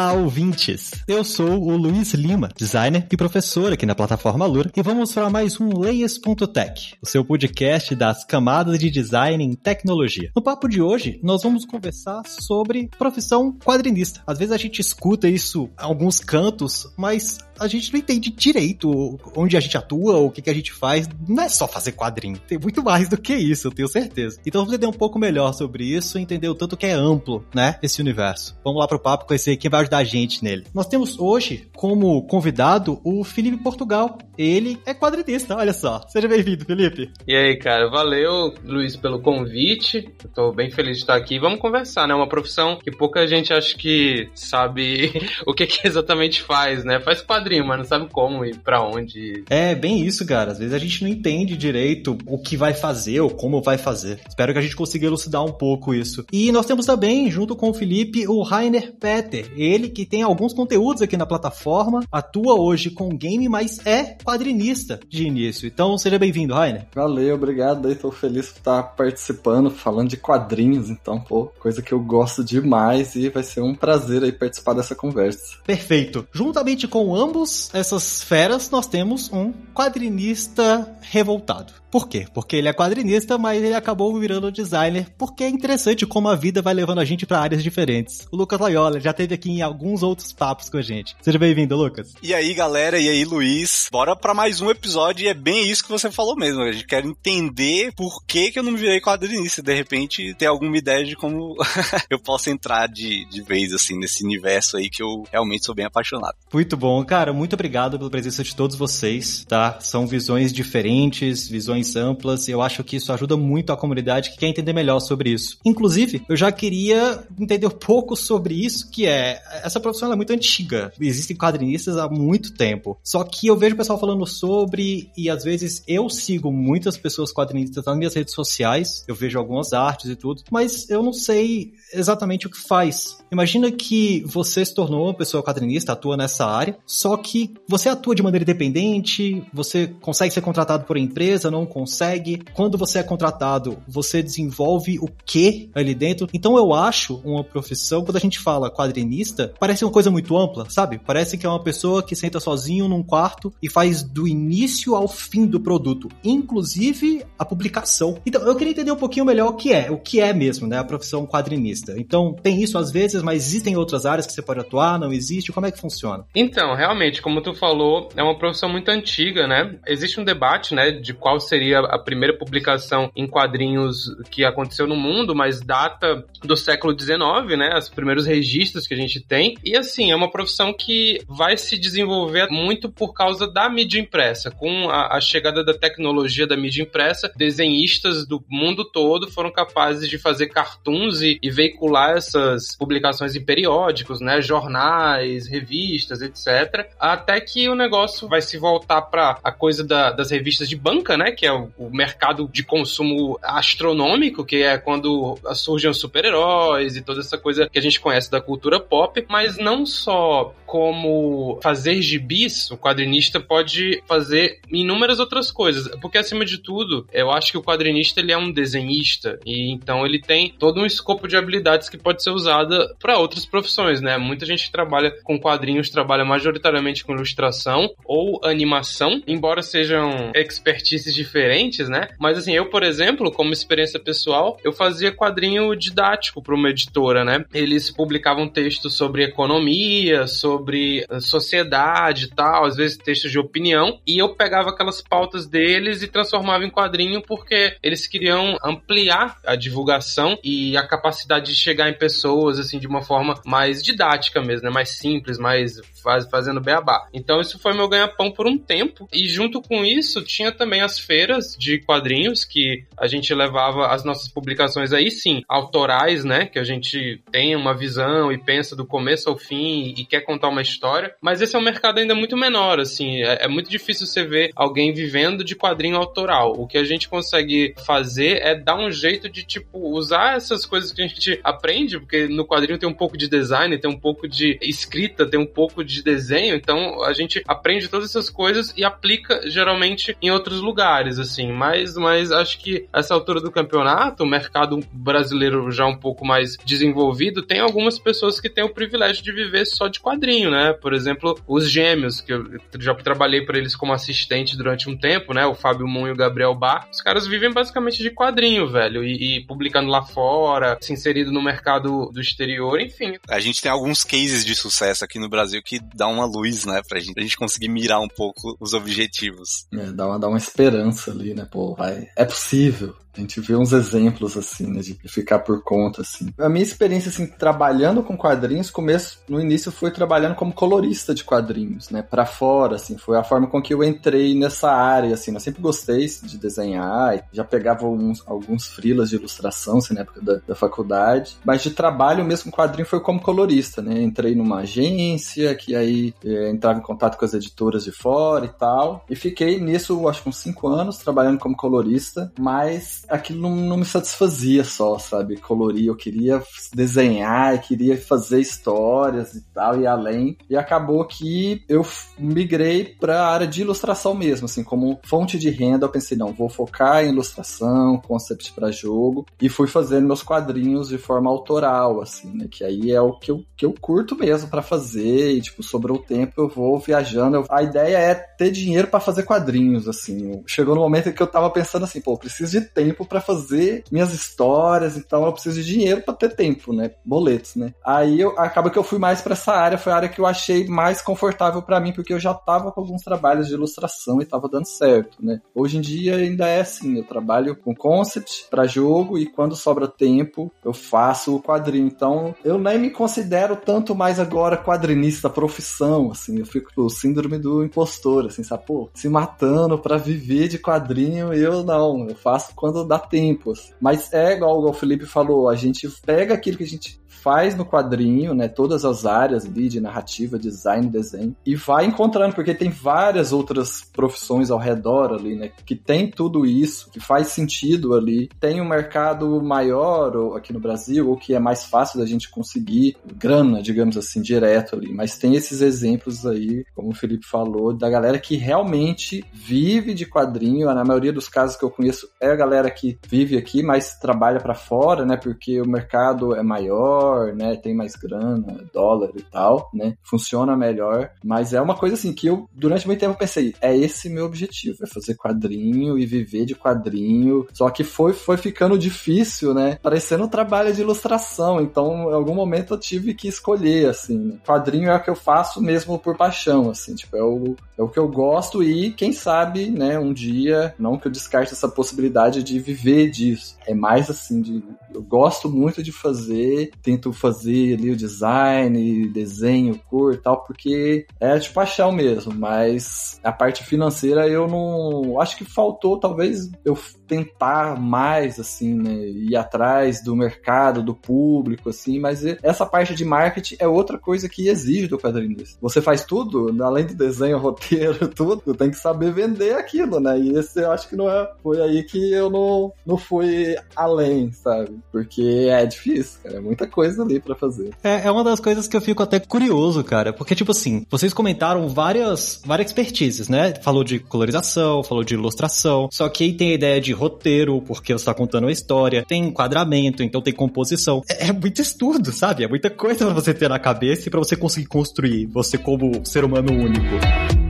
Olá, ouvintes! Eu sou o Luiz Lima, designer e professor aqui na plataforma Lura, e vamos para mais um Layers.tech, o seu podcast das camadas de design em tecnologia. No papo de hoje, nós vamos conversar sobre profissão quadrinista. Às vezes a gente escuta isso em alguns cantos, mas a gente não entende direito onde a gente atua, o que, a gente faz. Não é só fazer quadrinho, tem muito mais do que isso, eu tenho certeza. Então vamos entender um pouco melhor sobre isso e entender o tanto que é amplo, né, esse universo. Vamos lá pro papo conhecer quem vai ajudar a gente nele. Nós temos hoje como convidado o Felipe Portugal. Ele é quadrinista, olha só. Seja bem-vindo, Felipe. E aí, cara, valeu, Luiz, pelo convite. Eu tô bem feliz de estar aqui. Vamos conversar, né? Uma profissão que pouca gente acha que sabe o que, que exatamente faz, né? Faz quadrinho, mas não sabe como e para onde. É, bem isso, cara. Às vezes a gente não entende direito o que vai fazer ou como vai fazer. Espero que a gente consiga elucidar um pouco isso. E nós temos também, junto com o Felipe, o Rainer Peter. Ele que tem alguns conteúdos aqui na plataforma, atua hoje com game, mas é quadrinista de início. Então, seja bem-vindo, Rainer. Valeu, obrigado. Aí tô feliz por estar participando, falando de quadrinhos. Então, pô, coisa que eu gosto demais e vai ser um prazer aí participar dessa conversa. Perfeito. Juntamente com ambos essas feras, nós temos um quadrinista revoltado. Por quê? Porque ele é quadrinista, mas ele acabou virando designer, porque é interessante como a vida vai levando a gente para áreas diferentes. O Lucas Loyola já teve aqui em alguns outros papos com a gente. Seja bem-vindo, Lucas. E aí, galera, e aí, Luiz? Bora para mais um episódio e é bem isso que você falou mesmo. A gente quer entender por que, que eu não me virei quadrinista. De repente, ter alguma ideia de como eu posso entrar de, de vez, assim, nesse universo aí que eu realmente sou bem apaixonado. Muito bom, cara. Muito obrigado pela presença de todos vocês, tá? São visões diferentes, visões visões amplas, e eu acho que isso ajuda muito a comunidade que quer entender melhor sobre isso. Inclusive, eu já queria entender um pouco sobre isso, que é, essa profissão é muito antiga, existem quadrinistas há muito tempo, só que eu vejo o pessoal falando sobre, e às vezes eu sigo muitas pessoas quadrinistas nas minhas redes sociais, eu vejo algumas artes e tudo, mas eu não sei exatamente o que faz. Imagina que você se tornou uma pessoa quadrinista, atua nessa área, só que você atua de maneira independente, você consegue ser contratado por empresa, não consegue. Quando você é contratado, você desenvolve o que ali dentro. Então eu acho uma profissão, quando a gente fala quadrinista, parece uma coisa muito ampla, sabe? Parece que é uma pessoa que senta sozinho num quarto e faz do início ao fim do produto, inclusive a publicação. Então eu queria entender um pouquinho melhor o que é, o que é mesmo, né, a profissão quadrinista. Então tem isso às vezes, mas existem outras áreas que você pode atuar, não existe? Como é que funciona? Então, realmente, como tu falou, é uma profissão muito antiga, né? Existe um debate, né, de qual seria seria a primeira publicação em quadrinhos que aconteceu no mundo, mas data do século XIX, né? Os primeiros registros que a gente tem. E assim, é uma profissão que vai se desenvolver muito por causa da mídia impressa. Com a, a chegada da tecnologia da mídia impressa, desenhistas do mundo todo foram capazes de fazer cartoons e, e veicular essas publicações em periódicos, né? Jornais, revistas, etc. Até que o negócio vai se voltar para a coisa da, das revistas de banca, né? Que é o, o mercado de consumo astronômico, que é quando surgem os super-heróis e toda essa coisa que a gente conhece da cultura pop, mas não só como fazer gibis, o quadrinista pode fazer inúmeras outras coisas, porque acima de tudo, eu acho que o quadrinista ele é um desenhista e então ele tem todo um escopo de habilidades que pode ser usada para outras profissões, né? Muita gente que trabalha com quadrinhos trabalha majoritariamente com ilustração ou animação, embora sejam expertises diferentes né? Mas assim, eu, por exemplo, como experiência pessoal, eu fazia quadrinho didático para uma editora, né? Eles publicavam textos sobre economia, sobre eh, sociedade e tal, às vezes textos de opinião, e eu pegava aquelas pautas deles e transformava em quadrinho porque eles queriam ampliar a divulgação e a capacidade de chegar em pessoas assim de uma forma mais didática mesmo, né? Mais simples, mais faz, fazendo beabá. Então isso foi meu ganha-pão por um tempo e junto com isso tinha também as feiras de quadrinhos que a gente levava as nossas publicações aí sim, autorais, né? Que a gente tem uma visão e pensa do ao fim e quer contar uma história, mas esse é um mercado ainda muito menor, assim, é, é muito difícil você ver alguém vivendo de quadrinho autoral. O que a gente consegue fazer é dar um jeito de, tipo, usar essas coisas que a gente aprende, porque no quadrinho tem um pouco de design, tem um pouco de escrita, tem um pouco de desenho, então a gente aprende todas essas coisas e aplica geralmente em outros lugares, assim, mas, mas acho que essa altura do campeonato, o mercado brasileiro já um pouco mais desenvolvido, tem algumas pessoas que têm o privilégio de viver só de quadrinho, né? Por exemplo, os gêmeos, que eu já trabalhei para eles como assistente durante um tempo, né? O Fábio Moon e o Gabriel Bar. Os caras vivem basicamente de quadrinho, velho, e, e publicando lá fora, se inserido no mercado do exterior, enfim. A gente tem alguns cases de sucesso aqui no Brasil que dá uma luz, né, pra gente, pra gente conseguir mirar um pouco os objetivos. É, dá uma, dá uma esperança ali, né, pô, vai. É possível. A gente vê uns exemplos, assim, né, de ficar por conta, assim. A minha experiência, assim, trabalhando com quadrinhos, começo, no início foi trabalhando como colorista de quadrinhos, né, para fora, assim, foi a forma com que eu entrei nessa área, assim, eu sempre gostei de desenhar, já pegava alguns, alguns frilas de ilustração, assim, na época da, da faculdade, mas de trabalho mesmo quadrinho foi como colorista, né, entrei numa agência, que aí é, entrava em contato com as editoras de fora e tal, e fiquei nisso, acho que uns cinco anos, trabalhando como colorista, mas aquilo não, não, me satisfazia só, sabe? Colorir, eu queria desenhar, queria fazer histórias e tal, e além. E acabou que eu migrei para a área de ilustração mesmo, assim, como fonte de renda. Eu pensei, não, vou focar em ilustração, concept para jogo, e fui fazendo meus quadrinhos de forma autoral, assim, né? Que aí é o que eu, que eu curto mesmo para fazer, e, tipo, sobrou o tempo, eu vou viajando. Eu... A ideia é ter dinheiro para fazer quadrinhos, assim. Chegou no momento em que eu tava pensando assim, pô, preciso de tempo tempo para fazer minhas histórias, então eu preciso de dinheiro para ter tempo, né? Boletos, né? Aí eu, acaba que eu fui mais para essa área, foi a área que eu achei mais confortável para mim, porque eu já tava com alguns trabalhos de ilustração e tava dando certo, né? Hoje em dia ainda é assim, eu trabalho com concept para jogo e quando sobra tempo eu faço o quadrinho. Então eu nem me considero tanto mais agora quadrinista profissão, assim, eu fico o síndrome do impostor, assim, sabe? Pô, se matando para viver de quadrinho, eu não, eu faço quando dá tempo. Assim. Mas é igual o Felipe falou, a gente pega aquilo que a gente faz no quadrinho, né, todas as áreas ali de narrativa, design, desenho, e vai encontrando, porque tem várias outras profissões ao redor ali, né, que tem tudo isso, que faz sentido ali. Tem um mercado maior aqui no Brasil, ou que é mais fácil da gente conseguir grana, digamos assim, direto ali, mas tem esses exemplos aí, como o Felipe falou, da galera que realmente vive de quadrinho, na maioria dos casos que eu conheço é a galera que vive aqui, mas trabalha para fora, né, porque o mercado é maior, melhor, né? Tem mais grana, dólar e tal, né? Funciona melhor. Mas é uma coisa assim que eu, durante muito tempo, pensei: é esse meu objetivo, é fazer quadrinho e viver de quadrinho. Só que foi, foi ficando difícil, né? Parecendo um trabalho de ilustração. Então, em algum momento eu tive que escolher, assim. Né? Quadrinho é o que eu faço mesmo por paixão, assim. Tipo, é o, é o que eu gosto e, quem sabe, né? Um dia, não que eu descarte essa possibilidade de viver disso. É mais assim, de, eu gosto muito de fazer, tento fazer ali o design, desenho, cor e tal, porque é de paixão mesmo, mas a parte financeira eu não. Acho que faltou, talvez, eu tentar mais, assim, né? Ir atrás do mercado, do público, assim, mas essa parte de marketing é outra coisa que exige do quadrinista. Você faz tudo, além do desenho, roteiro, tudo, tem que saber vender aquilo, né? E esse eu acho que não é. Foi aí que eu não, não fui além, sabe? Porque é difícil, cara. É muita coisa ali para fazer. É, é uma das coisas que eu fico até curioso, cara. Porque, tipo assim, vocês comentaram várias, várias expertises, né? Falou de colorização, falou de ilustração. Só que aí tem a ideia de roteiro, porque você tá contando uma história, tem enquadramento, então tem composição. É, é muito estudo, sabe? É muita coisa pra você ter na cabeça e pra você conseguir construir você como ser humano único.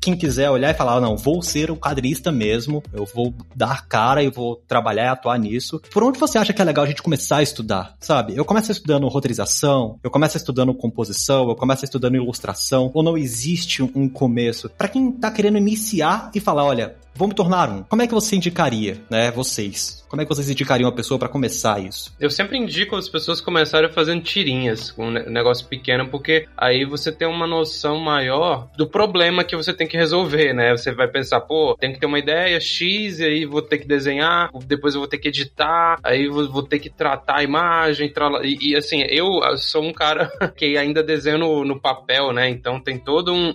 Quem quiser olhar e falar, não, vou ser um quadrinista mesmo, eu vou dar cara e vou trabalhar e atuar nisso. Por onde você acha que é legal a gente começar a estudar, sabe? Eu começo estudando roteirização, eu começo estudando composição, eu começo estudando ilustração, ou não existe um começo? Para quem tá querendo iniciar e falar, olha, vou me tornar um. Como é que você indicaria, né, vocês? Como é que vocês indicariam uma pessoa para começar isso? Eu sempre indico as pessoas começarem fazendo tirinhas com um negócio pequeno, porque aí você tem uma noção maior do problema que você tem que resolver, né? Você vai pensar, pô, tem que ter uma ideia X, e aí vou ter que desenhar, depois eu vou ter que editar, aí vou, ter que tratar a imagem, e, e, assim, eu sou um cara que ainda desenho no, no papel, né? Então tem todo um,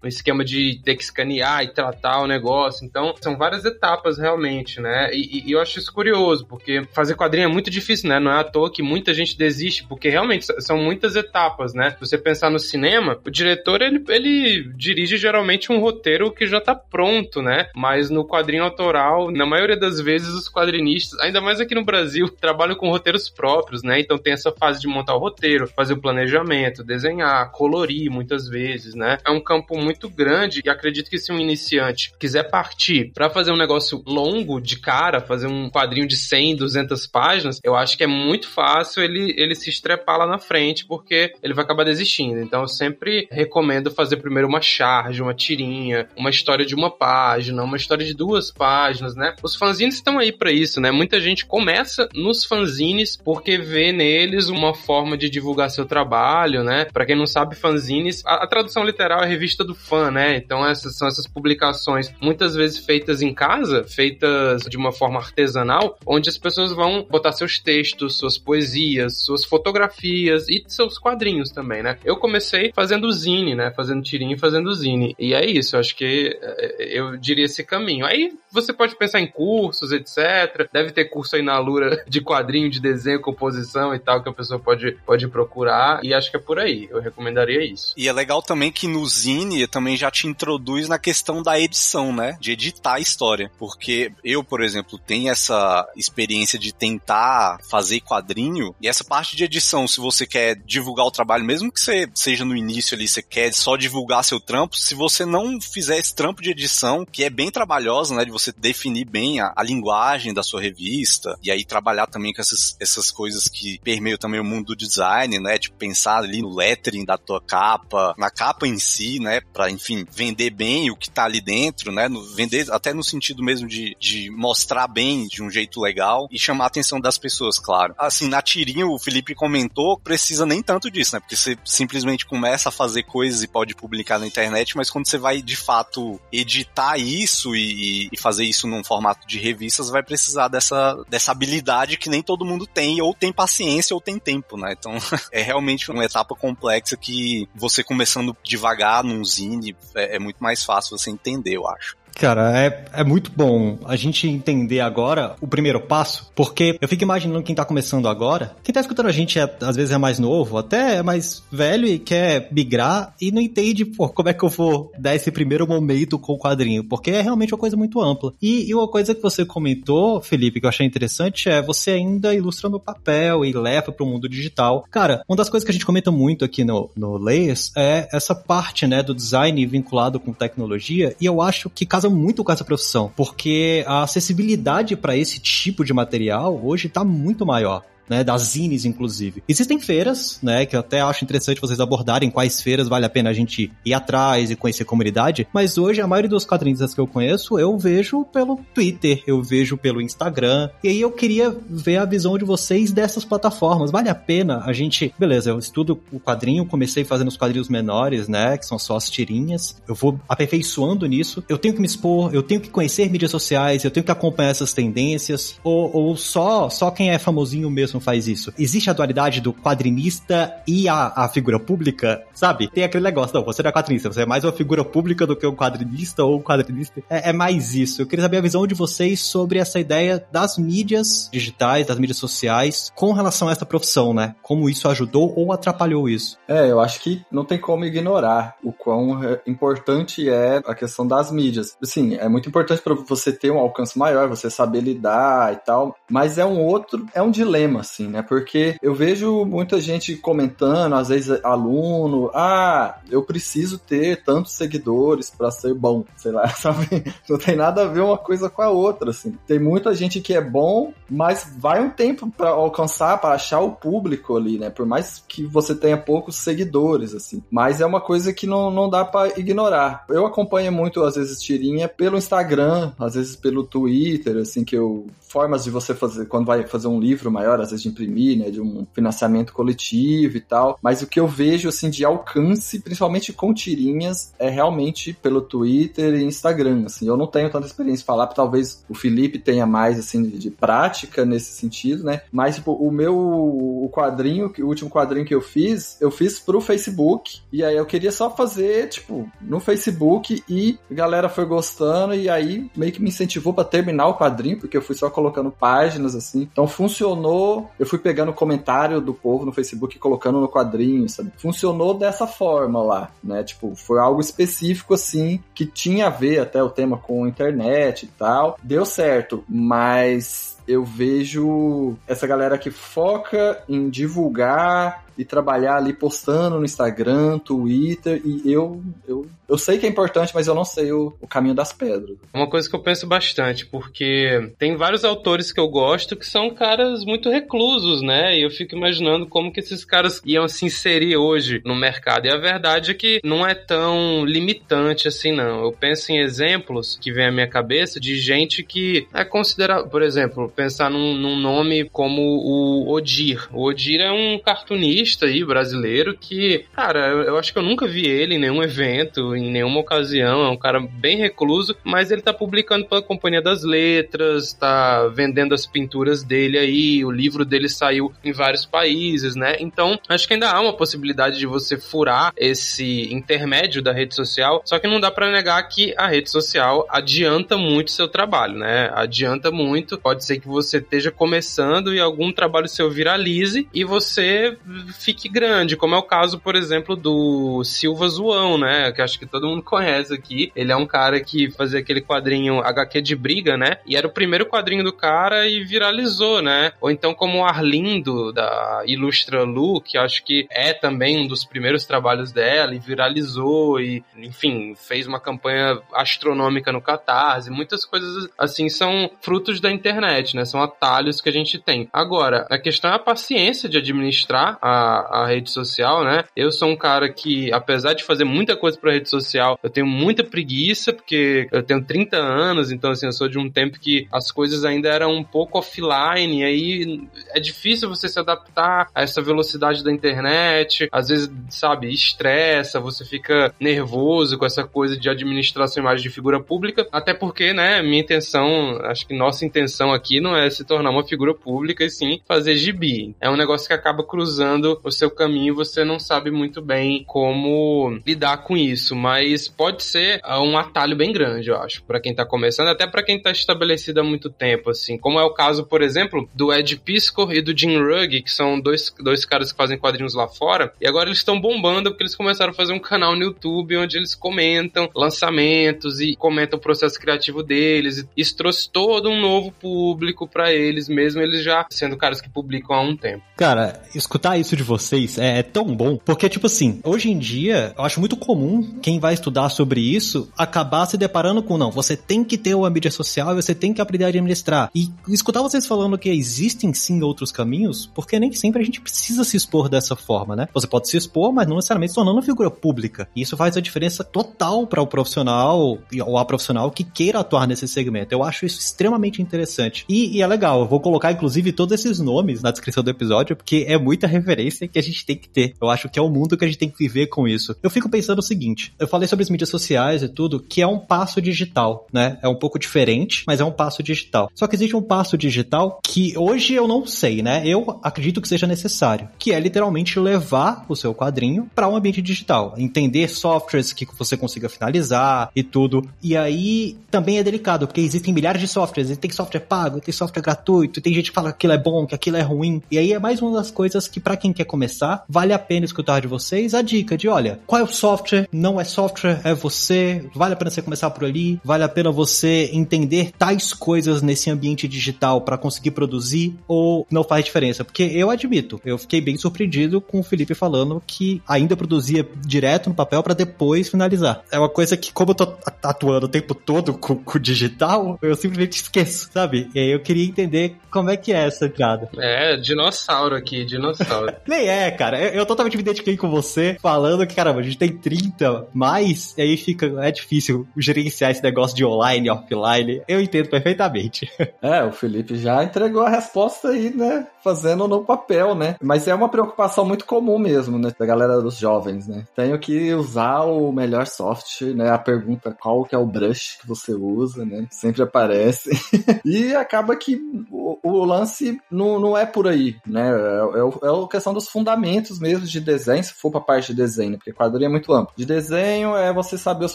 um esquema de ter que escanear e tratar o negócio. Então são várias etapas realmente, né? E, e eu acho isso curioso, porque fazer quadrinho é muito difícil, né? Não é à toa que muita gente desiste, porque realmente são muitas etapas, né? Se você pensar no cinema, o diretor ele, ele dirige geralmente um roteiro que já tá pronto, né? Mas no quadrinho autoral, na maioria das vezes, os quadrinistas, ainda mais aqui no Brasil, trabalham com roteiros próprios, né? Então tem essa fase de montar o roteiro, fazer o planejamento, desenhar, colorir muitas vezes, né? É um campo muito grande e acredito que se um iniciante quiser partir para fazer um negócio longo de cara, fazer um quadrinho de 100, 200 páginas, eu acho que é muito fácil ele, ele se estrepar lá na frente, porque ele vai acabar desistindo. Então eu sempre recomendo fazer primeiro uma charge, uma tirinha, uma história de uma página, uma história de duas páginas, né? Os fanzines estão aí para isso, né? Muita gente começa nos fanzines porque vê neles uma forma de divulgar seu trabalho, né? Para quem não sabe, fanzines, a, a, tradução literal é revista do fã, né? Então essas são essas publicações muitas vezes feitas em casa, feitas de uma forma artesanal, onde as pessoas vão botar seus textos, suas poesias, suas fotografias e seus quadrinhos também, né? Eu comecei fazendo zine, né? Fazendo tirinho e fazendo zine. E é isso, acho que eh, eu diria esse caminho. Aí você pode pensar em cursos, etc. Deve ter curso aí na Lura de quadrinho, de desenho, composição e tal, que a pessoa pode, pode procurar. E acho que é por aí. Eu recomendaria isso. E é legal também que no Zine também já te introduz na questão da edição, né? De editar a história. Porque eu, por exemplo, tenho essa experiência de tentar fazer quadrinho. E essa parte de edição, se você quer divulgar o trabalho, mesmo que você seja no início ali, você quer só divulgar seu trampo, se você não fizer esse trampo de edição, que é bem trabalhosa, né? De você definir bem a, a linguagem da sua revista, e aí trabalhar também com essas, essas coisas que permeiam também o mundo do design, né? Tipo, pensar ali no lettering da tua capa, na capa em si, né? Pra, enfim, vender bem o que tá ali dentro, né? No, vender até no sentido mesmo de, de mostrar bem de um jeito legal e chamar a atenção das pessoas, claro. Assim, na tirinha o Felipe comentou, precisa nem tanto disso, né? Porque você simplesmente começa a fazer coisas e pode publicar na internet, mas quando você vai de fato editar isso e, e fazer isso num formato de revistas, vai precisar dessa, dessa habilidade que nem todo mundo tem, ou tem paciência ou tem tempo, né? Então é realmente uma etapa complexa que você começando devagar num zine é, é muito mais fácil você entender, eu acho. Cara, é, é muito bom a gente entender agora o primeiro passo, porque eu fico imaginando quem tá começando agora, quem tá escutando a gente é, às vezes é mais novo, até é mais velho e quer migrar e não entende, pô, como é que eu vou dar esse primeiro momento com o quadrinho, porque é realmente uma coisa muito ampla. E, e uma coisa que você comentou, Felipe, que eu achei interessante é você ainda ilustra no papel e leva para o mundo digital. Cara, uma das coisas que a gente comenta muito aqui no, no Layers é essa parte, né, do design vinculado com tecnologia, e eu acho que casa muito com essa profissão, porque a acessibilidade para esse tipo de material hoje está muito maior né, das zines, inclusive. Existem feiras, né, que eu até acho interessante vocês abordarem quais feiras vale a pena a gente ir atrás e conhecer a comunidade, mas hoje a maioria dos quadrinistas que eu conheço, eu vejo pelo Twitter, eu vejo pelo Instagram, e aí eu queria ver a visão de vocês dessas plataformas. Vale a pena a gente, beleza, eu estudo o quadrinho, comecei fazendo os quadrinhos menores, né, que são só as tirinhas, eu vou aperfeiçoando nisso, eu tenho que me expor, eu tenho que conhecer mídias sociais, eu tenho que acompanhar essas tendências, ou, ou só, só quem é famosinho mesmo faz isso. Existe a dualidade do quadrinista e a, a figura pública, sabe? Tem aquele negócio, não, você não é quadrinista, você é mais uma figura pública do que um quadrinista ou um quadrinista. É, é mais isso. Eu queria saber a visão de vocês sobre essa ideia das mídias digitais, das mídias sociais, com relação a essa profissão, né? Como isso ajudou ou atrapalhou isso? É, eu acho que não tem como ignorar o quão é, importante é a questão das mídias. Sim, é muito importante para você ter um alcance maior, você saber lidar e tal, mas é um outro, é um dilema, assim, né? Porque eu vejo muita gente comentando, às vezes aluno, ah, eu preciso ter tantos seguidores para ser bom, sei lá, sabe? Não tem nada a ver uma coisa com a outra, assim. Tem muita gente que é bom, mas vai um tempo para alcançar, para achar o público ali, né? Por mais que você tenha poucos seguidores, assim. Mas é uma coisa que não, não dá para ignorar. Eu acompanho muito, às vezes, tirinha pelo Instagram, às vezes pelo Twitter, assim, que eu formas de você fazer, quando vai fazer um livro maior, às vezes de imprimir, né, de um financiamento coletivo e tal, mas o que eu vejo, assim, de alcance, principalmente com tirinhas, é realmente pelo Twitter e Instagram, assim, eu não tenho tanta experiência de falar, talvez o Felipe tenha mais, assim, de, de prática nesse sentido, né, mas, tipo, o meu o quadrinho, o último quadrinho que eu fiz, eu fiz pro Facebook, e aí eu queria só fazer, tipo, no Facebook, e a galera foi gostando, e aí meio que me incentivou para terminar o quadrinho, porque eu fui só colocando páginas assim. Então funcionou. Eu fui pegando comentário do povo no Facebook e colocando no quadrinho, sabe? Funcionou dessa forma lá, né? Tipo, foi algo específico assim que tinha a ver até o tema com internet e tal. Deu certo, mas eu vejo essa galera que foca em divulgar e trabalhar ali postando no Instagram, Twitter, e eu, eu, eu sei que é importante, mas eu não sei o, o caminho das pedras. Uma coisa que eu penso bastante, porque tem vários autores que eu gosto que são caras muito reclusos, né? E eu fico imaginando como que esses caras iam se inserir hoje no mercado. E a verdade é que não é tão limitante assim, não. Eu penso em exemplos que vem à minha cabeça de gente que é considerado, por exemplo, pensar num, num nome como o Odir. O Odir é um cartunista aí brasileiro que, cara, eu acho que eu nunca vi ele em nenhum evento, em nenhuma ocasião. É um cara bem recluso, mas ele tá publicando pela Companhia das Letras, tá vendendo as pinturas dele aí, o livro dele saiu em vários países, né? Então, acho que ainda há uma possibilidade de você furar esse intermédio da rede social, só que não dá para negar que a rede social adianta muito seu trabalho, né? Adianta muito. Pode ser que você esteja começando e algum trabalho seu viralize e você fique grande, como é o caso, por exemplo, do Silva Zoão, né? Que acho que todo mundo conhece aqui. Ele é um cara que fazia aquele quadrinho HQ de briga, né? E era o primeiro quadrinho do cara e viralizou, né? Ou então como o Arlindo, da Ilustra Lu, que acho que é também um dos primeiros trabalhos dela e viralizou e, enfim, fez uma campanha astronômica no Catarse. Muitas coisas assim são frutos da internet, né? São atalhos que a gente tem. Agora, a questão é a paciência de administrar a a, rede social, né? Eu sou um cara que, apesar de fazer muita coisa pra rede social, eu tenho muita preguiça, porque eu tenho 30 anos, então assim, eu sou de um tempo que as coisas ainda eram um pouco offline, e aí é difícil você se adaptar a essa velocidade da internet, às vezes, sabe, estressa, você fica nervoso com essa coisa de administrar sua imagem de figura pública, até porque, né, minha intenção, acho que nossa intenção aqui não é se tornar uma figura pública, e sim fazer gibi. É um negócio que acaba cruzando o seu caminho, você não sabe muito bem como lidar com isso, mas pode ser ah, um atalho bem grande, eu acho, para quem tá começando, até para quem tá estabelecido há muito tempo, assim, como é o caso, por exemplo, do Ed Piscor e do Jim Rugg, que são dois, dois caras que fazem quadrinhos lá fora, e agora eles estão bombando porque eles começaram a fazer um canal no YouTube onde eles comentam lançamentos e comentam o processo criativo deles. Isso trouxe todo um novo público para eles, mesmo eles já sendo caras que publicam há um tempo. Cara, escutar isso de vocês é, é, tão bom, porque, tipo assim, hoje em dia, eu acho muito comum quem vai estudar sobre isso acabar se deparando com, não, você tem que ter uma mídia social e você tem que aprender a administrar. E escutar vocês falando que existem sim outros caminhos, porque nem sempre a gente precisa se expor dessa forma, né? Você pode se expor, mas não necessariamente se tornando figura pública. E isso faz a diferença total para o profissional ou a profissional que queira atuar nesse segmento. Eu acho isso extremamente interessante. E, e é legal, eu vou colocar inclusive todos esses nomes na descrição do episódio, porque é muita referência que a gente tem que ter. Eu acho que é o mundo que a gente tem que viver com isso. Eu fico pensando o seguinte: eu falei sobre as mídias sociais e tudo, que é um passo digital, né? É um pouco diferente, mas é um passo digital. Só que existe um passo digital que hoje eu não sei, né? Eu acredito que seja necessário, que é literalmente levar o seu quadrinho para um ambiente digital, entender softwares que você consiga finalizar e tudo. E aí também é delicado, porque existem milhares de softwares, tem software pago, tem software gratuito, tem gente que fala que aquilo é bom, que aquilo é ruim. E aí é mais uma das coisas que para quem quer começar, vale a pena escutar de vocês a dica de, olha, qual é o software? Não é software, é você. Vale a pena você começar por ali, vale a pena você entender tais coisas nesse ambiente digital para conseguir produzir ou não faz diferença? Porque eu admito, eu fiquei bem surpreendido com o Felipe falando que ainda produzia direto no papel para depois finalizar. É uma coisa que, como eu tô atuando o tempo todo com, com o digital, eu simplesmente esqueço, sabe? E aí eu queria entender como é que é essa entrada. É, dinossauro aqui, dinossauro. Nem é, cara. Eu, eu, totalmente me identifiquei com você falando que, caramba, a gente tem 30 mais, e aí fica, é difícil gerenciar esse negócio de online, offline. Eu entendo perfeitamente. É, o Felipe já entregou a resposta aí, né? Fazendo no papel, né? Mas é uma preocupação muito comum mesmo, né? Da galera dos jovens, né? Tenho que usar o melhor software, né? A pergunta qual que é o brush que você usa, né? Sempre aparece. e acaba que o, o lance não, não é por aí, né? É, é, é a questão dos fundamentos mesmo de desenho, se for pra parte de desenho, porque quadrinho é muito amplo. De desenho é você saber os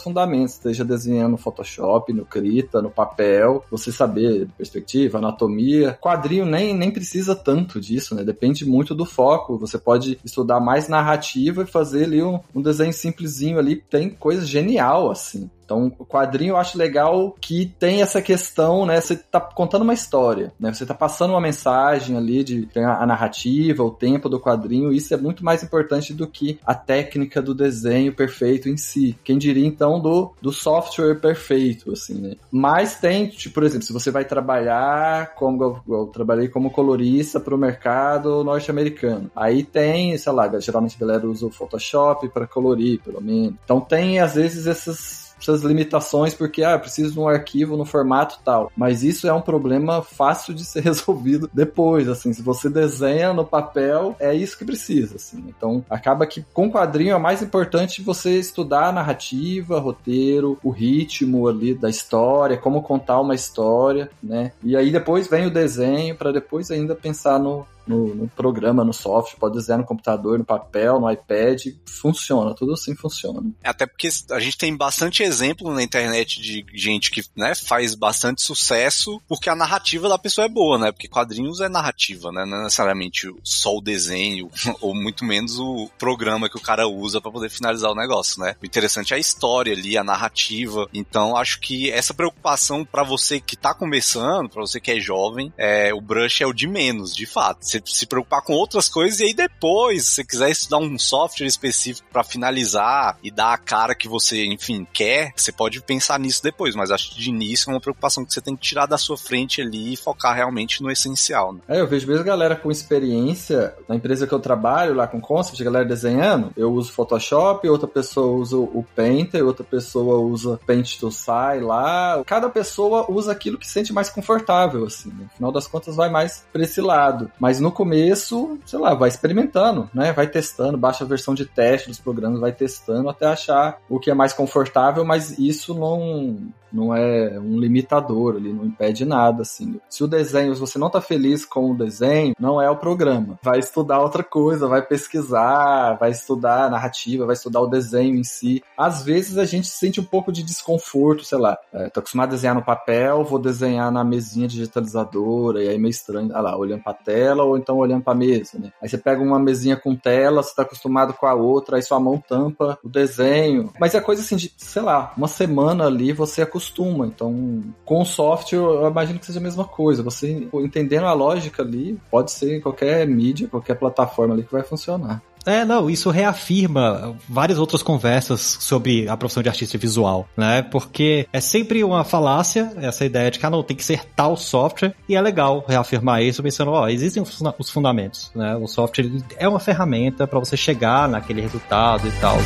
fundamentos, esteja desenhando no Photoshop, no Krita, no papel, você saber perspectiva, anatomia. Quadrinho nem, nem precisa tanto disso, né? Depende muito do foco. Você pode estudar mais narrativa e fazer ali um, um desenho simplesinho ali, tem coisa genial, assim. Então, o quadrinho eu acho legal que tem essa questão, né? Você tá contando uma história, né? Você tá passando uma mensagem ali de a, narrativa, o tempo do quadrinho, isso é muito mais importante do que a técnica do desenho perfeito em si. Quem diria então do, do software perfeito, assim, né? Mas tem, tipo, por exemplo, se você vai trabalhar como eu, eu trabalhei como colorista para o mercado norte-americano, aí tem, sei lá, geralmente a galera usa o Photoshop para colorir, pelo menos. Então tem às vezes essas essas limitações, porque, ah, preciso de um arquivo no formato tal. Mas isso é um problema fácil de ser resolvido depois, assim. Se você desenha no papel, é isso que precisa, assim. Então, acaba que com quadrinho é mais importante você estudar a narrativa, roteiro, o ritmo ali da história, como contar uma história, né? E aí depois vem o desenho para depois ainda pensar no, no, no, programa, no software, pode desenhar no computador, no papel, no iPad, funciona, tudo assim funciona. Até porque a gente tem bastante exemplo na internet de gente que né, faz bastante sucesso porque a narrativa da pessoa é boa, né? Porque quadrinhos é narrativa, né? Não é necessariamente só o desenho, ou muito menos o programa que o cara usa para poder finalizar o negócio, né? O interessante é a história ali, a narrativa. Então, acho que essa preocupação para você que tá começando, para você que é jovem, é, o brush é o de menos, de fato você se preocupar com outras coisas e aí depois, se você quiser estudar um software específico para finalizar e dar a cara que você, enfim, quer, você pode pensar nisso depois, mas acho que de início é uma preocupação que você tem que tirar da sua frente ali e focar realmente no essencial. Né? É, eu vejo mesmo galera com experiência na empresa que eu trabalho, lá com concept, galera desenhando, eu uso Photoshop, outra pessoa usa o Painter, outra pessoa usa Paint to Sai lá. Cada pessoa usa aquilo que sente mais confortável, assim. Né? No final das contas vai mais pra esse lado. Mas no começo, sei lá, vai experimentando, né? Vai testando, baixa a versão de teste dos programas, vai testando até achar o que é mais confortável, mas isso não não é um limitador, ele não impede nada, assim. Se o desenho, se você não tá feliz com o desenho, não é o programa. Vai estudar outra coisa, vai pesquisar, vai estudar narrativa, vai estudar o desenho em si. Às vezes a gente sente um pouco de desconforto, sei lá, é, tô acostumado a desenhar no papel, vou desenhar na mesinha digitalizadora, e aí meio estranho, ah lá, olhando pra tela ou então olhando pra mesa, né? Aí você pega uma mesinha com tela, você tá acostumado com a outra, aí sua mão tampa o desenho. Mas é coisa assim de, sei lá, uma semana ali você acostuma acostuma. Então, com o software, eu imagino que seja a mesma coisa. Você entendendo a lógica ali, pode ser em qualquer mídia, qualquer plataforma ali que vai funcionar. É, não, isso reafirma várias outras conversas sobre a profissão de artista visual, né? Porque é sempre uma falácia essa ideia de que, ah, não, tem que ser tal software, e é legal reafirmar isso pensando, ó, existem os fundamentos, né? O software é uma ferramenta para você chegar naquele resultado e tal.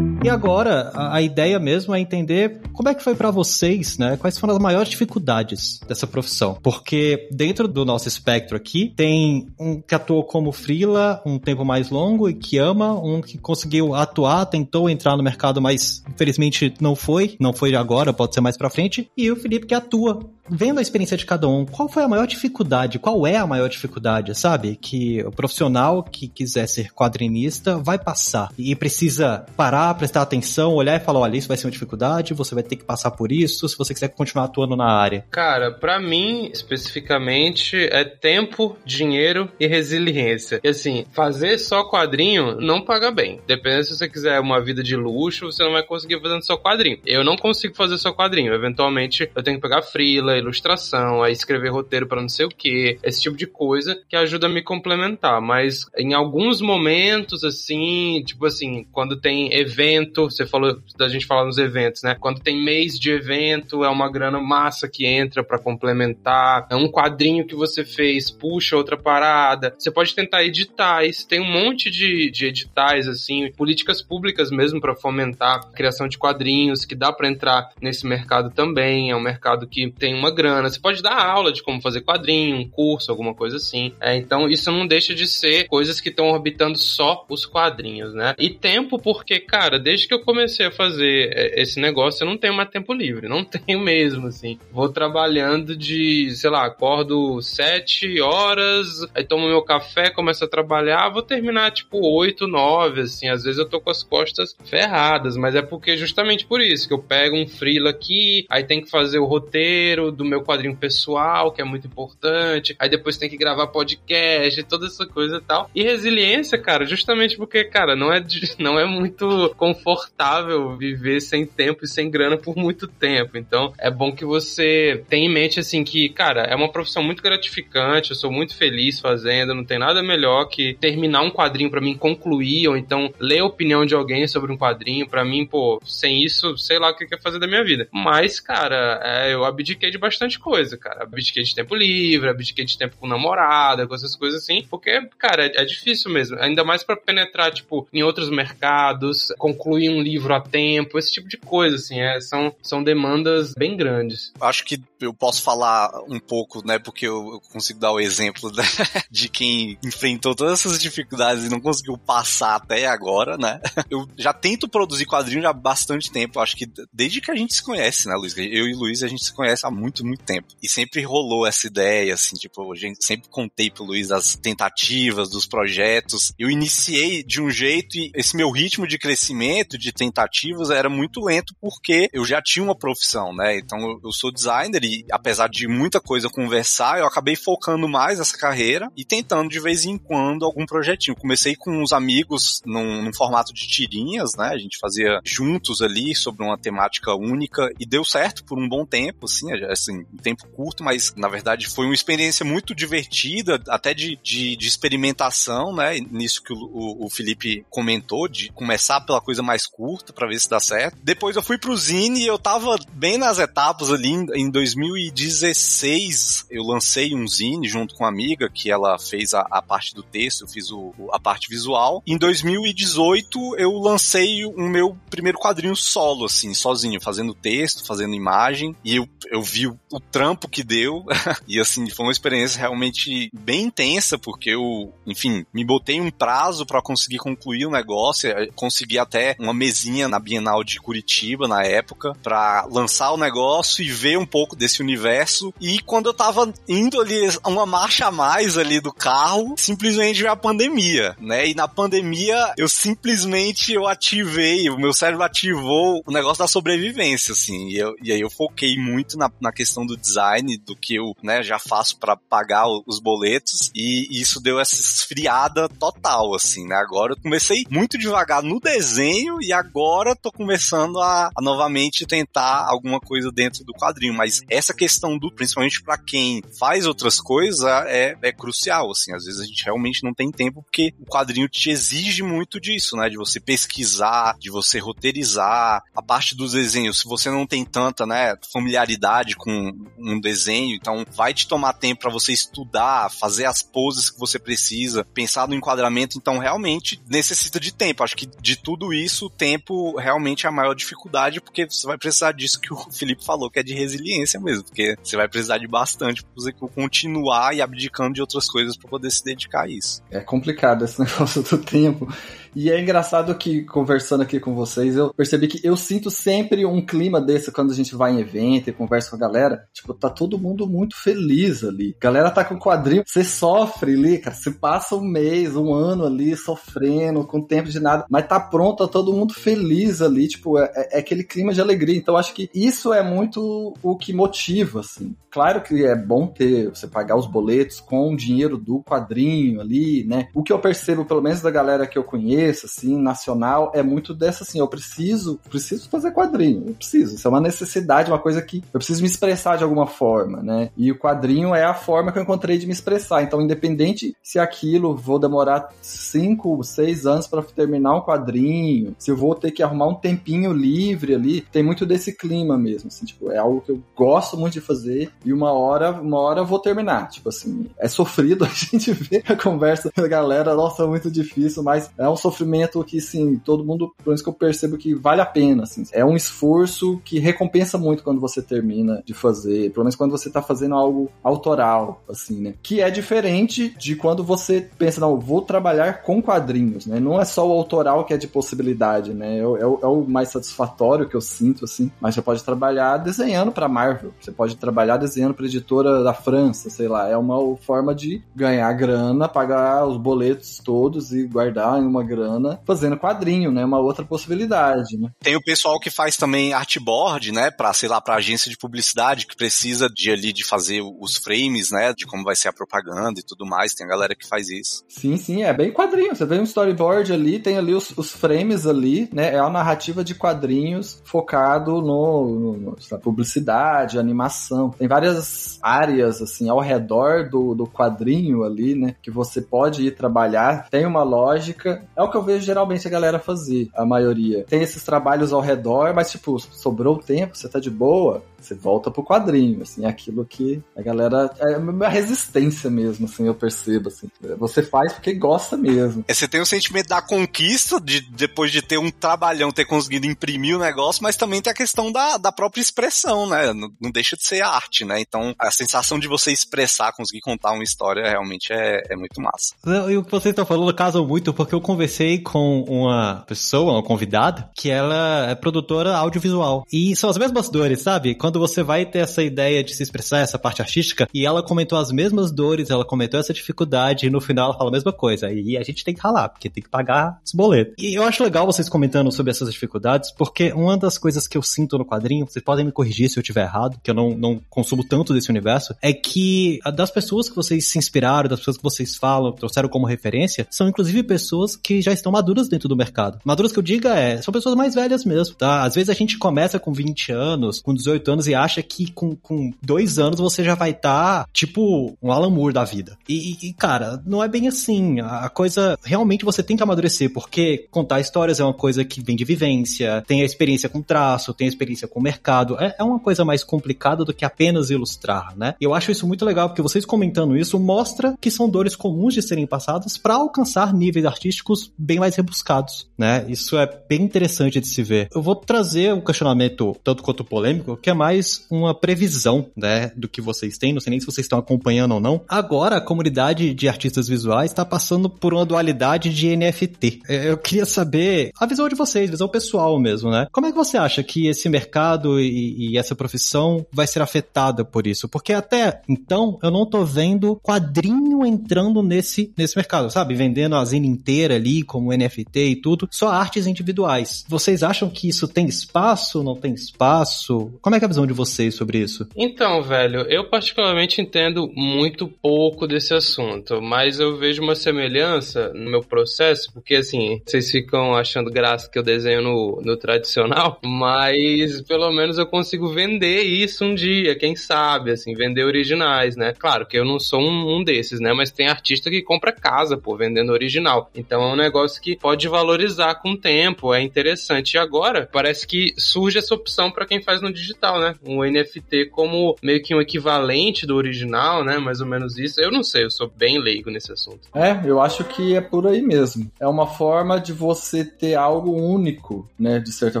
Agora a, a ideia mesmo é entender como é que foi para vocês, né? Quais foram as maiores dificuldades dessa profissão? Porque dentro do nosso espectro aqui, tem um que atuou como freela um tempo mais longo e que ama, um que conseguiu atuar, tentou entrar no mercado, mas infelizmente não foi, não foi agora, pode ser mais para frente, e o Felipe que atua vendo a experiência de cada um, qual foi a maior dificuldade? Qual é a maior dificuldade, sabe? Que o profissional que quiser ser quadrinista vai passar e precisa parar, prestar atenção, olhar e falar: olha, isso vai ser uma dificuldade, você vai ter que passar por isso se você quiser continuar atuando na área. Cara, para mim, especificamente, é tempo, dinheiro e resiliência. E assim, fazer só quadrinho não paga bem. Dependendo se você quiser uma vida de luxo, você não vai conseguir fazendo só quadrinho. Eu não consigo fazer só quadrinho. Eventualmente, eu tenho que pegar freela ilustração, a escrever roteiro para não sei o que, esse tipo de coisa que ajuda a me complementar. Mas em alguns momentos, assim, tipo assim, quando tem evento, você falou da gente falar nos eventos, né? Quando tem mês de evento, é uma grana massa que entra para complementar, é um quadrinho que você fez, puxa outra parada. Você pode tentar editais, tem um monte de, de editais, assim, políticas públicas mesmo para fomentar a criação de quadrinhos, que dá para entrar nesse mercado também. É um mercado que tem uma grana. Você pode dar aula de como fazer quadrinho, um curso, alguma coisa assim. É, então isso não deixa de ser coisas que estão orbitando só os quadrinhos, né? E tempo, porque, cara, desde que eu comecei a fazer é, esse negócio, eu não tenho mais tempo livre. Não tenho mesmo, assim. Vou trabalhando de, sei lá, acordo sete horas, aí tomo meu café, começo a trabalhar, vou terminar tipo oito, nove, assim. Às vezes eu tô com as costas ferradas, mas é porque justamente por isso que eu pego um freela aqui, aí tem que fazer o roteiro, do meu quadrinho pessoal, que é muito importante. Aí depois tem que gravar podcast, toda essa coisa e tal. E resiliência, cara, justamente porque, cara, não é, não é muito confortável viver sem tempo e sem grana por muito tempo. Então, é bom que você tenha em mente, assim, que, cara, é uma profissão muito gratificante, eu sou muito feliz fazendo, não tem nada melhor que terminar um quadrinho para mim concluir, ou então ler a opinião de alguém sobre um quadrinho. para mim, pô, sem isso, sei lá o que eu quero fazer da minha vida. Mas, cara, é, eu abdiquei de bastante coisa, cara. Abdiquei de tempo livre, abdiquei de tempo com namorada, com essas coisas assim, porque, cara, é, é difícil mesmo. Ainda mais para penetrar, tipo, em outros mercados, concluir um livro a tempo, esse tipo de coisa, assim, é, são, são demandas bem grandes. Acho que eu posso falar um pouco, né, porque eu, consigo dar o exemplo né, de quem enfrentou todas essas dificuldades e não conseguiu passar até agora, né? Eu já tento produzir quadrinhos há bastante tempo, acho que desde que a gente se conhece, né, Luiz? Eu e Luiz, a gente se conhece há muito muito, tempo. E sempre rolou essa ideia, assim, tipo, a gente sempre contei pro Luiz as tentativas dos projetos. Eu iniciei de um jeito e esse meu ritmo de crescimento, de tentativas, era muito lento porque eu já tinha uma profissão, né? Então eu sou designer e apesar de muita coisa conversar, eu acabei focando mais essa carreira e tentando de vez em quando algum projetinho. Comecei com uns amigos num, num formato de tirinhas, né? A gente fazia juntos ali sobre uma temática única e deu certo por um bom tempo, assim, assim, um tempo curto, mas na verdade foi uma experiência muito divertida, até de, de, de experimentação, né? Nisso que o, o, o, Felipe comentou, de começar pela coisa mais curta para ver se dá certo. Depois eu fui pro Zine e eu tava bem nas etapas ali em 2016. Eu lancei um Zine junto com uma amiga que ela fez a, a parte do texto, eu fiz o, a parte visual. Em 2018 eu lancei o meu primeiro quadrinho solo, assim, sozinho, fazendo texto, fazendo imagem. E eu, eu vi o trampo que deu. e assim, foi uma experiência realmente bem intensa, porque eu, enfim, me botei um prazo para conseguir concluir o negócio, eh, consegui até uma mesinha na Bienal de Curitiba na época para lançar o negócio e ver um pouco desse universo. E quando eu tava indo ali uma marcha a mais ali do carro, simplesmente veio a pandemia, né? E na pandemia eu simplesmente eu ativei, o meu cérebro ativou o negócio da sobrevivência, assim. E, eu, e aí eu foquei muito na, na questão questão do design, do que eu né, já faço para pagar os boletos, e isso deu essa esfriada total, assim, né? Agora eu comecei muito devagar no desenho e agora tô começando a, a novamente tentar alguma coisa dentro do quadrinho, mas essa questão do, principalmente para quem faz outras coisas, é, é crucial, assim, às vezes a gente realmente não tem tempo porque o quadrinho te exige muito disso, né? De você pesquisar, de você roteirizar, a parte dos desenhos, se você não tem tanta, né, familiaridade com um, desenho, então vai te tomar tempo para você estudar, fazer as poses que você precisa, pensar no enquadramento, então realmente necessita de tempo. Acho que de tudo isso, o tempo realmente é a maior dificuldade, porque porque você vai precisar disso que o Felipe falou, que é de resiliência mesmo, porque você vai precisar de bastante pra você continuar e abdicando de outras coisas para poder se dedicar a isso. É complicado esse negócio do tempo. E é engraçado que, conversando aqui com vocês, eu percebi que eu sinto sempre um clima desse quando a gente vai em evento e conversa com a galera. Tipo, tá todo mundo muito feliz ali. Galera tá com quadrinho, você sofre ali, cara. Você passa um mês, um ano ali sofrendo, com tempo de nada, mas tá pronto, tá todo mundo feliz ali. Tipo, é, é aquele clima de alegria. Então, acho que isso é muito o que motiva, assim. Claro que é bom ter, você pagar os boletos com o dinheiro do quadrinho ali, né? O que eu percebo, pelo menos da galera que eu conheço, assim, nacional, é muito dessa, assim, eu preciso, preciso fazer quadrinho, eu preciso, isso é uma necessidade, uma coisa que eu preciso me expressar de alguma forma, né? E o quadrinho é a forma que eu encontrei de me expressar, então independente se aquilo vou demorar cinco, seis anos para terminar um quadrinho, se eu vou ter que arrumar um tempinho livre ali, tem muito desse clima mesmo, assim, tipo, é algo que eu gosto muito de fazer e uma hora, uma hora eu vou terminar, tipo assim, é sofrido a gente ver a conversa da galera, nossa, é muito difícil, mas é um sofrimento que, sim, todo mundo, por isso que eu percebo que vale a pena, assim. É um esforço que recompensa muito quando você termina de fazer, pelo menos quando você tá fazendo algo autoral, assim, né? Que é diferente de quando você pensa, não, vou trabalhar com quadrinhos, né? Não é só o autoral que é de possibilidade, né? É, é, é o mais satisfatório que eu sinto, assim. Mas você pode trabalhar desenhando pra Marvel, você pode trabalhar desenhando pra editora da França, sei lá. É uma forma de ganhar grana, pagar os boletos todos e guardar em uma grana fazendo quadrinho, né? Uma outra possibilidade, né? Tem o pessoal que faz também artboard, né? Pra, sei lá, pra agência de publicidade que precisa de ali de fazer os frames, né? De como vai ser a propaganda e tudo mais. Tem a galera que faz isso. Sim, sim, é bem quadrinho. Você vê um storyboard ali, tem ali os, os frames ali, né? É a narrativa de quadrinhos focado no, no, na publicidade, animação. Tem várias áreas, assim, ao redor do, do quadrinho ali, né? Que você pode ir trabalhar. Tem uma lógica. É o que eu vejo geralmente a galera fazer, a maioria. Tem esses trabalhos ao redor, mas tipo, sobrou tempo, você tá de boa, você volta pro quadrinho, assim, é aquilo que a galera. É uma resistência mesmo, assim, eu percebo, assim. Você faz porque gosta mesmo. É, você tem o sentimento da conquista, de depois de ter um trabalhão, ter conseguido imprimir o negócio, mas também tem a questão da, da própria expressão, né? Não, não deixa de ser arte, né? Então, a sensação de você expressar, conseguir contar uma história, realmente é, é muito massa. E o que você está falando casa muito, porque eu conversei com uma pessoa, uma convidada, que ela é produtora audiovisual. E são as mesmas dores, sabe? Quando quando você vai ter essa ideia de se expressar, essa parte artística, e ela comentou as mesmas dores, ela comentou essa dificuldade, e no final ela fala a mesma coisa. E a gente tem que ralar, porque tem que pagar os boletos. E eu acho legal vocês comentando sobre essas dificuldades, porque uma das coisas que eu sinto no quadrinho, vocês podem me corrigir se eu estiver errado, que eu não, não consumo tanto desse universo, é que das pessoas que vocês se inspiraram, das pessoas que vocês falam, trouxeram como referência, são inclusive pessoas que já estão maduras dentro do mercado. Maduras que eu diga é, são pessoas mais velhas mesmo, tá? Às vezes a gente começa com 20 anos, com 18 anos, anos e acha que com, com dois anos você já vai estar, tá, tipo, um Alan Moore da vida. E, e, cara, não é bem assim. A coisa, realmente você tem que amadurecer, porque contar histórias é uma coisa que vem de vivência, tem a experiência com traço, tem a experiência com o mercado. É, é uma coisa mais complicada do que apenas ilustrar, né? Eu acho isso muito legal, porque vocês comentando isso mostra que são dores comuns de serem passadas para alcançar níveis artísticos bem mais rebuscados, né? Isso é bem interessante de se ver. Eu vou trazer um questionamento tanto quanto polêmico, que é mais mais uma previsão, né, do que vocês têm. Não sei nem se vocês estão acompanhando ou não. Agora, a comunidade de artistas visuais está passando por uma dualidade de NFT. É, eu queria saber a visão de vocês, visão pessoal mesmo, né? Como é que você acha que esse mercado e, e essa profissão vai ser afetada por isso? Porque até então eu não tô vendo quadrinho entrando nesse, nesse mercado, sabe? Vendendo a zine inteira ali como NFT e tudo, só artes individuais. Vocês acham que isso tem espaço, não tem espaço? Como é que é a visão visão de vocês sobre isso? Então, velho, eu particularmente entendo muito pouco desse assunto, mas eu vejo uma semelhança no meu processo, porque assim, vocês ficam achando graça que eu desenho no, no tradicional, mas pelo menos eu consigo vender isso um dia, quem sabe, assim, vender originais, né? Claro que eu não sou um, um desses, né? Mas tem artista que compra casa, pô, vendendo original. Então é um negócio que pode valorizar com o tempo, é interessante. E agora, parece que surge essa opção para quem faz no digital, né? Um NFT como meio que um equivalente do original, né? Mais ou menos isso. Eu não sei, eu sou bem leigo nesse assunto. É, eu acho que é por aí mesmo. É uma forma de você ter algo único, né? De certa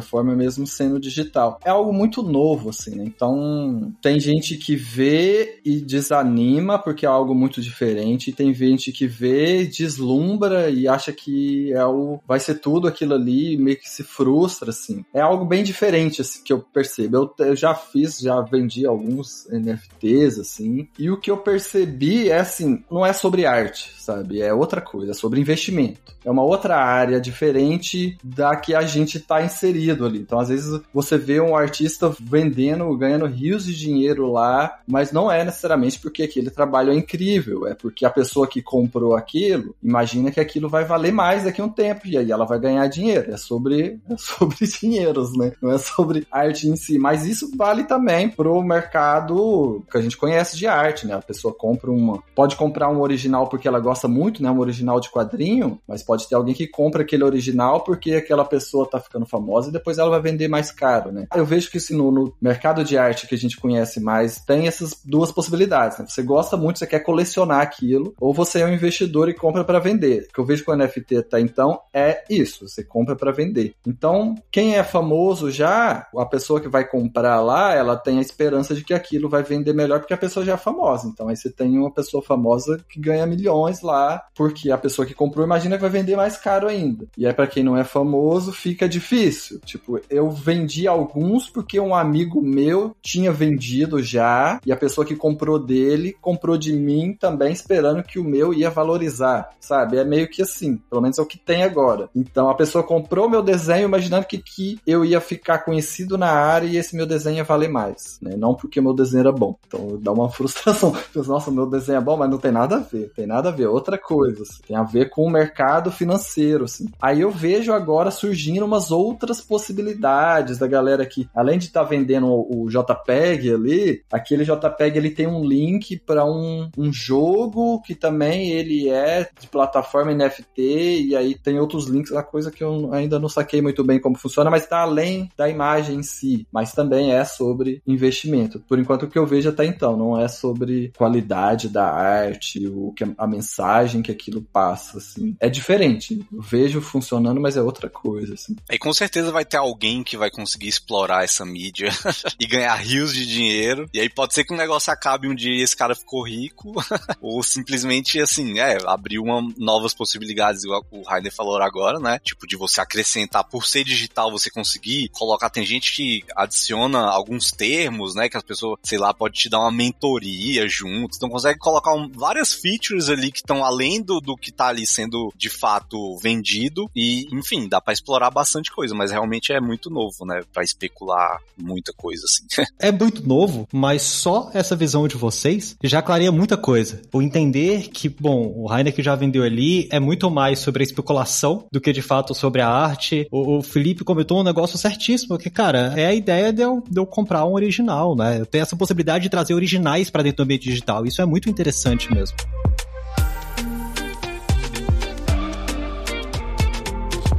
forma, mesmo sendo digital. É algo muito novo, assim, né? Então, tem gente que vê e desanima porque é algo muito diferente, e tem gente que vê, deslumbra e acha que é o vai ser tudo aquilo ali, meio que se frustra, assim. É algo bem diferente, assim, que eu percebo. Eu, eu já fiz, já vendi alguns NFTs, assim, e o que eu percebi é assim, não é sobre arte, sabe? É outra coisa, é sobre investimento. É uma outra área diferente da que a gente está inserido ali. Então, às vezes, você vê um artista vendendo, ganhando rios de dinheiro lá, mas não é necessariamente porque aquele trabalho é incrível, é porque a pessoa que comprou aquilo imagina que aquilo vai valer mais daqui a um tempo e aí ela vai ganhar dinheiro. É sobre, é sobre dinheiros, né? Não é sobre arte em si. Mas isso vale também pro mercado que a gente conhece de arte, né? A pessoa compra uma. Pode comprar um original porque ela gosta muito, né? Um original de quadrinho, mas pode ter alguém que compra aquele original porque aquela pessoa tá ficando famosa e depois ela vai vender mais caro, né? Eu vejo que assim, no, no mercado de arte que a gente conhece mais, tem essas duas possibilidades, né? Você gosta muito, você quer colecionar aquilo, ou você é um investidor e compra para vender. O que eu vejo com o NFT até então é isso, você compra para vender. Então, quem é famoso já, a pessoa que vai comprar lá, ela tem a esperança de que aquilo vai vender melhor porque a pessoa já é famosa. Então, aí você tem uma pessoa famosa que ganha milhões lá, porque a pessoa que comprou imagina que vai vender mais caro ainda. E aí, para quem não é famoso, fica difícil. Tipo, eu vendi alguns porque um amigo meu tinha vendido já, e a pessoa que comprou dele comprou de mim também, esperando que o meu ia valorizar, sabe? É meio que assim, pelo menos é o que tem agora. Então a pessoa comprou meu desenho imaginando que, que eu ia ficar conhecido na área e esse meu desenho ia valer mais, né? Não porque meu desenho era bom. Então dá uma frustração. Nossa, meu desenho é bom, mas não tem nada a ver. Tem nada a ver. Outra coisa. Assim. Tem a ver com o mercado financeiro, assim. Aí eu vejo agora surgindo umas outras possibilidades da galera que, além de estar tá vendendo o, o JPEG ali, aquele JPEG ele tem um link para um, um jogo que também ele é de plataforma NFT e aí tem outros links, a coisa que eu ainda não saquei muito bem como funciona, mas está além da imagem em si, mas também é sobre investimento. Por enquanto o que eu vejo até então não é sobre qualidade da arte, o que a mensagem que aquilo passa, assim. É diferente. Eu vejo funcionando, mas é outra coisa, assim. E com certeza vai ter alguém que vai conseguir explorar essa mídia e ganhar rios de dinheiro. E aí pode ser que o negócio acabe um dia e esse cara ficou rico, ou simplesmente assim, é, abriu uma, novas possibilidades, igual o Rainer falou agora, né? Tipo, de você acrescentar, por ser digital, você conseguir colocar. Tem gente que adiciona alguns termos, né? Que as pessoas, sei lá, pode te dar uma mentoria junto. Então consegue colocar um, várias features ali que estão além do, do que tá ali sendo de fato vendido. E, enfim, dá para explorar bastante coisa, mas realmente é muito novo, né? Pra especular muita coisa, assim. é muito novo, mas só essa visão de vocês já clareia muita coisa. O entender que, bom, o que já vendeu ali é muito mais sobre a especulação do que de fato sobre a arte. O, o Felipe comentou um negócio certíssimo, porque, cara, é a ideia de eu, de eu comprar um original, né? Ter essa possibilidade de trazer originais para dentro do ambiente digital. Isso é muito interessante mesmo.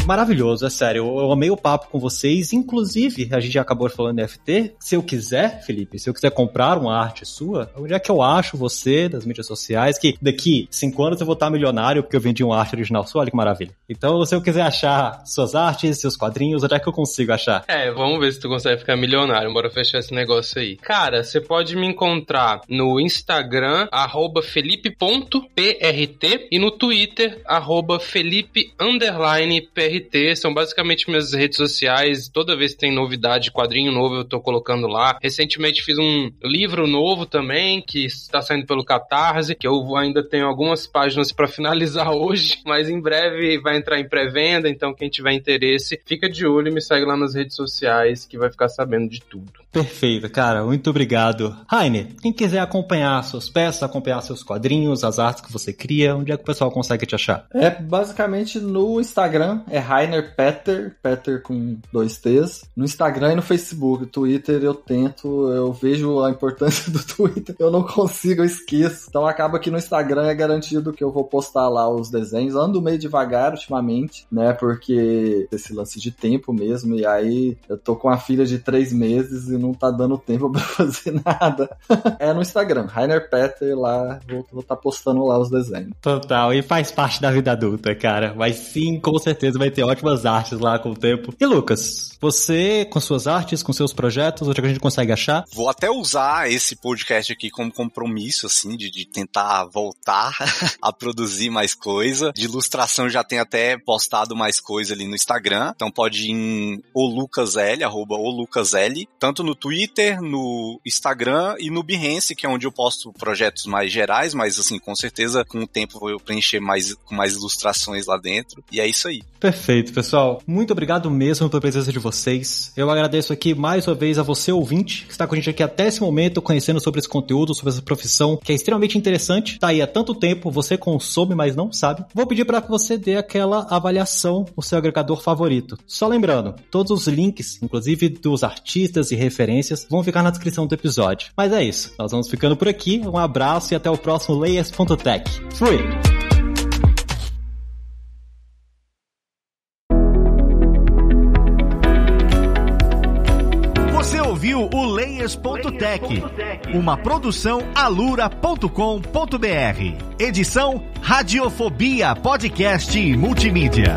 Maravilhoso, é sério. Eu, amei o papo com vocês. Inclusive, a gente acabou falando NFT. Se eu quiser, Felipe, se eu quiser comprar uma arte sua, onde é que eu acho você das mídias sociais? Que daqui cinco anos eu vou estar milionário porque eu vendi uma arte original sua. Olha que maravilha. Então, se eu quiser achar suas artes, seus quadrinhos, onde é que eu consigo achar? É, vamos ver se tu consegue ficar milionário. Bora fechar esse negócio aí. Cara, você pode me encontrar no Instagram, felipe.prt e no Twitter, felipe_prt RT, são basicamente minhas redes sociais. Toda vez que tem novidade, quadrinho novo, eu tô colocando lá. Recentemente fiz um livro novo também, que está saindo pelo Catarse, que eu ainda tenho algumas páginas para finalizar hoje, mas em breve vai entrar em pré-venda, então quem tiver interesse, fica de olho e me segue lá nas redes sociais que vai ficar sabendo de tudo. Perfeito, cara, muito obrigado. Rainer, quem quiser acompanhar suas peças, acompanhar seus quadrinhos, as artes que você cria, onde é que o pessoal consegue te achar? É basicamente no Instagram, é Rainer Petter, Petter com dois T's, no Instagram e no Facebook. Twitter eu tento, eu vejo a importância do Twitter, eu não consigo, eu esqueço. Então acaba que no Instagram é garantido que eu vou postar lá os desenhos. Ando meio devagar ultimamente, né? Porque esse lance de tempo mesmo. E aí eu tô com a filha de três meses e não tá dando tempo pra fazer nada. é no Instagram, Rainer Petter lá, vou estar tá postando lá os desenhos. Total, e faz parte da vida adulta, cara. Mas sim, com certeza vai ter ótimas artes lá com o tempo. E Lucas, você com suas artes, com seus projetos, onde é que a gente consegue achar? Vou até usar esse podcast aqui como compromisso, assim, de, de tentar voltar a produzir mais coisa. De ilustração já tem até postado mais coisa ali no Instagram. Então pode ir em olucasl, arroba olucasl, tanto no Twitter, no Instagram e no Behance, que é onde eu posto projetos mais gerais, mas assim, com certeza com o tempo vou preencher mais com mais ilustrações lá dentro. E é isso aí. Perfeito, pessoal. Muito obrigado mesmo pela presença de vocês. Eu agradeço aqui mais uma vez a você, ouvinte, que está com a gente aqui até esse momento, conhecendo sobre esse conteúdo, sobre essa profissão, que é extremamente interessante. Tá aí há tanto tempo, você consome, mas não sabe. Vou pedir para que você dê aquela avaliação no seu agregador favorito. Só lembrando, todos os links, inclusive dos artistas e referências, vão ficar na descrição do episódio. Mas é isso. Nós vamos ficando por aqui. Um abraço e até o próximo Layers.tech. Fui! Ouviu o Layers.tech, uma produção alura.com.br. Edição Radiofobia Podcast e Multimídia.